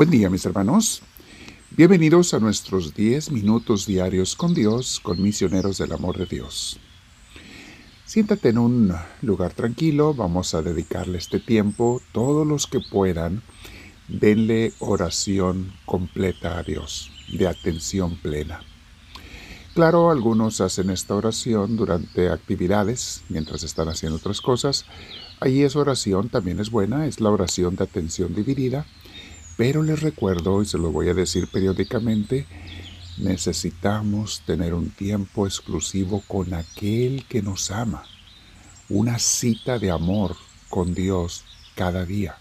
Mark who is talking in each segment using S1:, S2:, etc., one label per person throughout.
S1: Buen día mis hermanos. Bienvenidos a nuestros 10 minutos diarios con Dios, con misioneros del amor de Dios. Siéntate en un lugar tranquilo, vamos a dedicarle este tiempo, todos los que puedan, denle oración completa a Dios, de atención plena. Claro, algunos hacen esta oración durante actividades, mientras están haciendo otras cosas. Allí esa oración también es buena, es la oración de atención dividida pero les recuerdo, y se lo voy a decir periódicamente, necesitamos tener un tiempo exclusivo con aquel que nos ama. Una cita de amor con Dios cada día.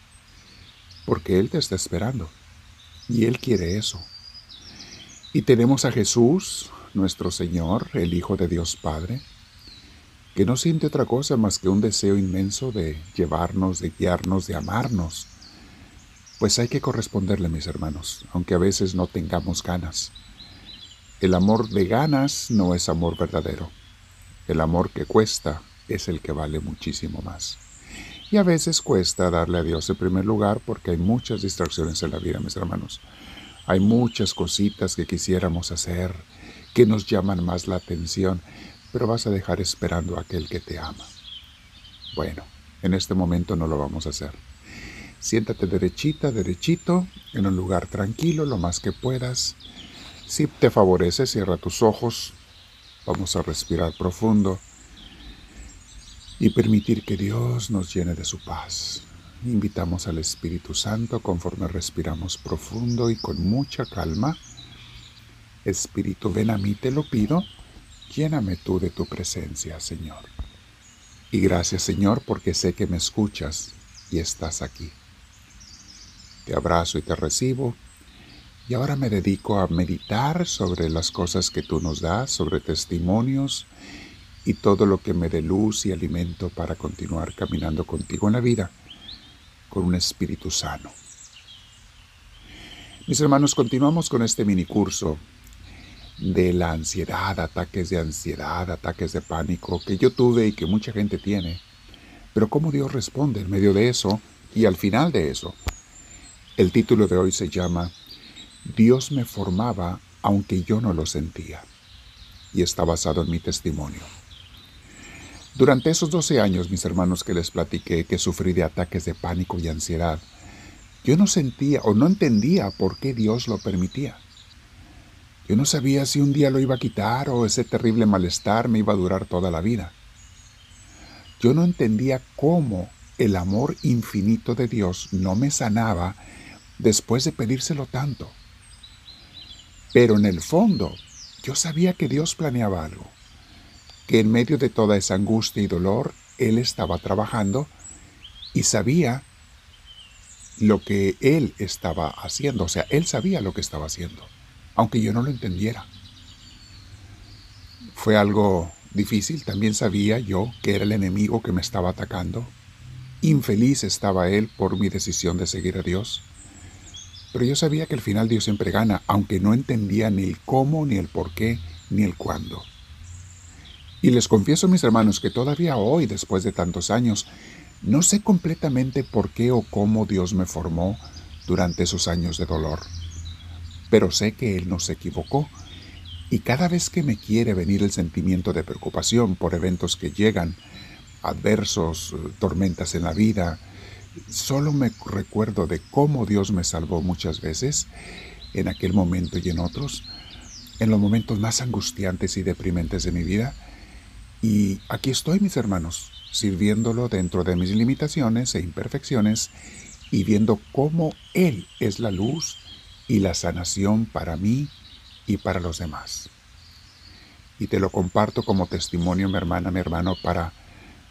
S1: Porque Él te está esperando. Y Él quiere eso. Y tenemos a Jesús, nuestro Señor, el Hijo de Dios Padre, que no siente otra cosa más que un deseo inmenso de llevarnos, de guiarnos, de amarnos pues hay que corresponderle, mis hermanos, aunque a veces no tengamos ganas. El amor de ganas no es amor verdadero. El amor que cuesta es el que vale muchísimo más. Y a veces cuesta darle a Dios el primer lugar porque hay muchas distracciones en la vida, mis hermanos. Hay muchas cositas que quisiéramos hacer, que nos llaman más la atención, pero vas a dejar esperando a aquel que te ama. Bueno, en este momento no lo vamos a hacer. Siéntate derechita, derechito, en un lugar tranquilo, lo más que puedas. Si te favorece, cierra tus ojos. Vamos a respirar profundo y permitir que Dios nos llene de su paz. Invitamos al Espíritu Santo conforme respiramos profundo y con mucha calma. Espíritu, ven a mí, te lo pido. Lléname tú de tu presencia, Señor. Y gracias, Señor, porque sé que me escuchas y estás aquí. Te abrazo y te recibo. Y ahora me dedico a meditar sobre las cosas que tú nos das, sobre testimonios y todo lo que me dé luz y alimento para continuar caminando contigo en la vida con un espíritu sano. Mis hermanos, continuamos con este mini curso de la ansiedad, ataques de ansiedad, ataques de pánico que yo tuve y que mucha gente tiene. Pero cómo Dios responde en medio de eso y al final de eso. El título de hoy se llama Dios me formaba aunque yo no lo sentía y está basado en mi testimonio. Durante esos 12 años, mis hermanos, que les platiqué que sufrí de ataques de pánico y ansiedad, yo no sentía o no entendía por qué Dios lo permitía. Yo no sabía si un día lo iba a quitar o ese terrible malestar me iba a durar toda la vida. Yo no entendía cómo el amor infinito de Dios no me sanaba después de pedírselo tanto. Pero en el fondo, yo sabía que Dios planeaba algo, que en medio de toda esa angustia y dolor, Él estaba trabajando y sabía lo que Él estaba haciendo, o sea, Él sabía lo que estaba haciendo, aunque yo no lo entendiera. Fue algo difícil, también sabía yo que era el enemigo que me estaba atacando. Infeliz estaba Él por mi decisión de seguir a Dios. Pero yo sabía que al final Dios siempre gana, aunque no entendía ni el cómo, ni el por qué, ni el cuándo. Y les confieso, mis hermanos, que todavía hoy, después de tantos años, no sé completamente por qué o cómo Dios me formó durante esos años de dolor. Pero sé que Él no se equivocó. Y cada vez que me quiere venir el sentimiento de preocupación por eventos que llegan, adversos, tormentas en la vida, Solo me recuerdo de cómo Dios me salvó muchas veces, en aquel momento y en otros, en los momentos más angustiantes y deprimentes de mi vida. Y aquí estoy, mis hermanos, sirviéndolo dentro de mis limitaciones e imperfecciones y viendo cómo Él es la luz y la sanación para mí y para los demás. Y te lo comparto como testimonio, mi hermana, mi hermano, para,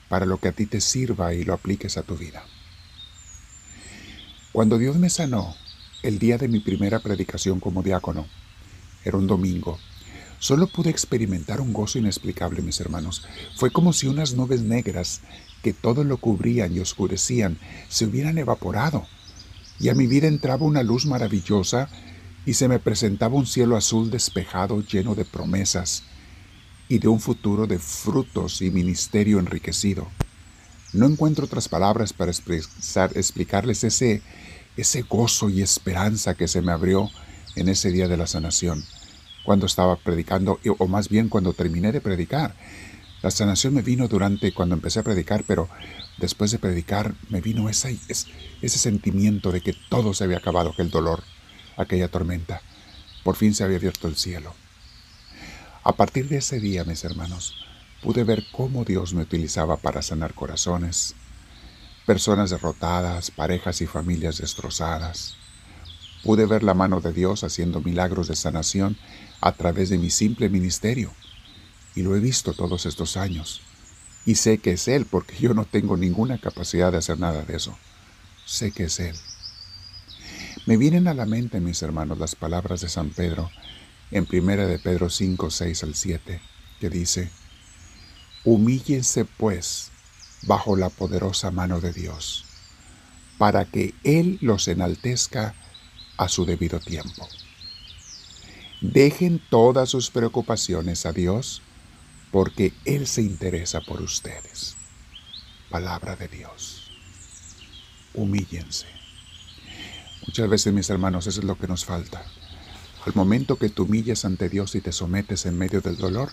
S1: para lo que a ti te sirva y lo apliques a tu vida. Cuando Dios me sanó, el día de mi primera predicación como diácono, era un domingo, solo pude experimentar un gozo inexplicable, mis hermanos. Fue como si unas nubes negras que todo lo cubrían y oscurecían se hubieran evaporado, y a mi vida entraba una luz maravillosa y se me presentaba un cielo azul despejado lleno de promesas y de un futuro de frutos y ministerio enriquecido. No encuentro otras palabras para expresar, explicarles ese, gozo y esperanza que se me abrió en ese día de la sanación, cuando estaba predicando, o más bien cuando terminé de predicar. La sanación me vino durante cuando empecé a predicar, pero después de predicar me vino ese, ese sentimiento de que todo se había acabado, aquel dolor, aquella tormenta. Por fin se había abierto el cielo. A partir de ese día, mis hermanos, pude ver cómo Dios me utilizaba para sanar corazones, personas derrotadas, parejas y familias destrozadas. Pude ver la mano de Dios haciendo milagros de sanación a través de mi simple ministerio. Y lo he visto todos estos años. Y sé que es Él porque yo no tengo ninguna capacidad de hacer nada de eso. Sé que es Él. Me vienen a la mente, mis hermanos, las palabras de San Pedro en 1 de Pedro 5, 6 al 7, que dice, Humíllense pues bajo la poderosa mano de Dios, para que Él los enaltezca a su debido tiempo. Dejen todas sus preocupaciones a Dios, porque Él se interesa por ustedes. Palabra de Dios. Humíllense. Muchas veces, mis hermanos, eso es lo que nos falta. Al momento que te humillas ante Dios y te sometes en medio del dolor,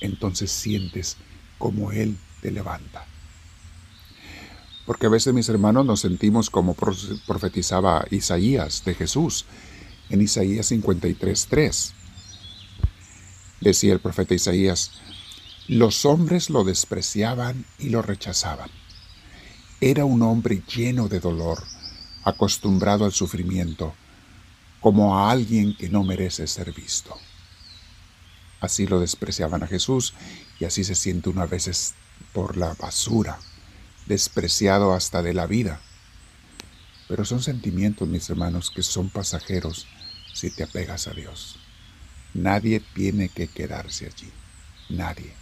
S1: entonces sientes como Él te levanta. Porque a veces mis hermanos nos sentimos como profetizaba Isaías de Jesús en Isaías 53.3. Decía el profeta Isaías, los hombres lo despreciaban y lo rechazaban. Era un hombre lleno de dolor, acostumbrado al sufrimiento, como a alguien que no merece ser visto. Así lo despreciaban a Jesús y así se siente una veces por la basura, despreciado hasta de la vida. Pero son sentimientos, mis hermanos, que son pasajeros si te apegas a Dios. Nadie tiene que quedarse allí, nadie.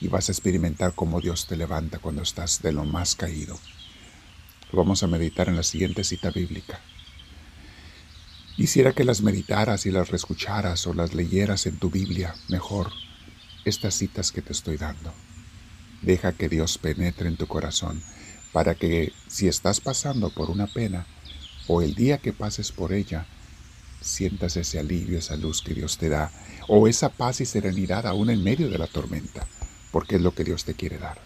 S1: Y vas a experimentar cómo Dios te levanta cuando estás de lo más caído. Vamos a meditar en la siguiente cita bíblica. Quisiera que las meditaras y las reescucharas o las leyeras en tu Biblia mejor, estas citas que te estoy dando. Deja que Dios penetre en tu corazón para que si estás pasando por una pena o el día que pases por ella, sientas ese alivio, esa luz que Dios te da, o esa paz y serenidad aún en medio de la tormenta, porque es lo que Dios te quiere dar.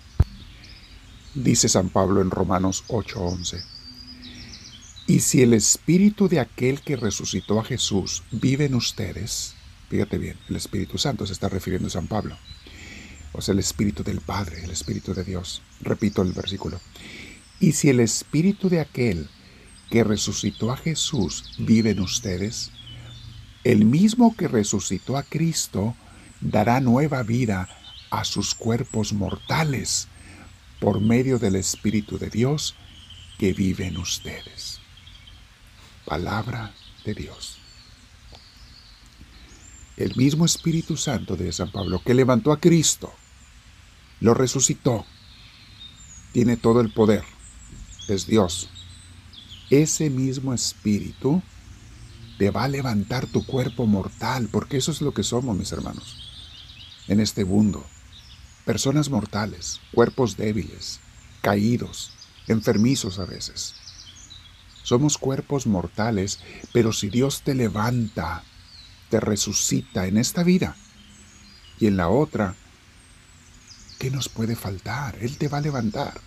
S1: Dice San Pablo en Romanos 8:11, y si el espíritu de aquel que resucitó a Jesús vive en ustedes, fíjate bien, el Espíritu Santo se está refiriendo a San Pablo, o sea, el Espíritu del Padre, el Espíritu de Dios. Repito el versículo. Y si el Espíritu de aquel que resucitó a Jesús vive en ustedes, el mismo que resucitó a Cristo dará nueva vida a sus cuerpos mortales por medio del Espíritu de Dios que vive en ustedes. Palabra de Dios. El mismo Espíritu Santo de San Pablo que levantó a Cristo, lo resucitó, tiene todo el poder, es Dios, ese mismo espíritu te va a levantar tu cuerpo mortal, porque eso es lo que somos, mis hermanos, en este mundo. Personas mortales, cuerpos débiles, caídos, enfermizos a veces. Somos cuerpos mortales, pero si Dios te levanta, te resucita en esta vida y en la otra, ¿qué nos puede faltar? Él te va a levantar.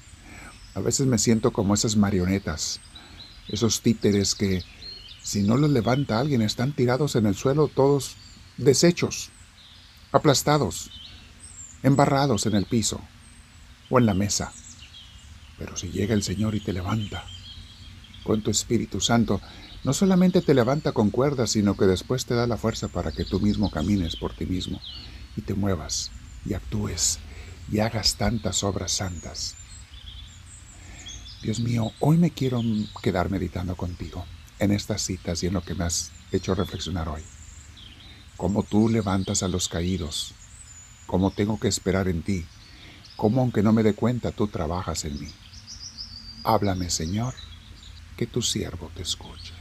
S1: A veces me siento como esas marionetas esos títeres que si no los levanta alguien están tirados en el suelo todos deshechos, aplastados, embarrados en el piso o en la mesa. Pero si llega el Señor y te levanta con tu Espíritu Santo, no solamente te levanta con cuerdas, sino que después te da la fuerza para que tú mismo camines por ti mismo y te muevas y actúes y hagas tantas obras santas Dios mío, hoy me quiero quedar meditando contigo en estas citas y en lo que me has hecho reflexionar hoy. Cómo tú levantas a los caídos, cómo tengo que esperar en ti, cómo aunque no me dé cuenta tú trabajas en mí. Háblame, Señor, que tu siervo te escucha.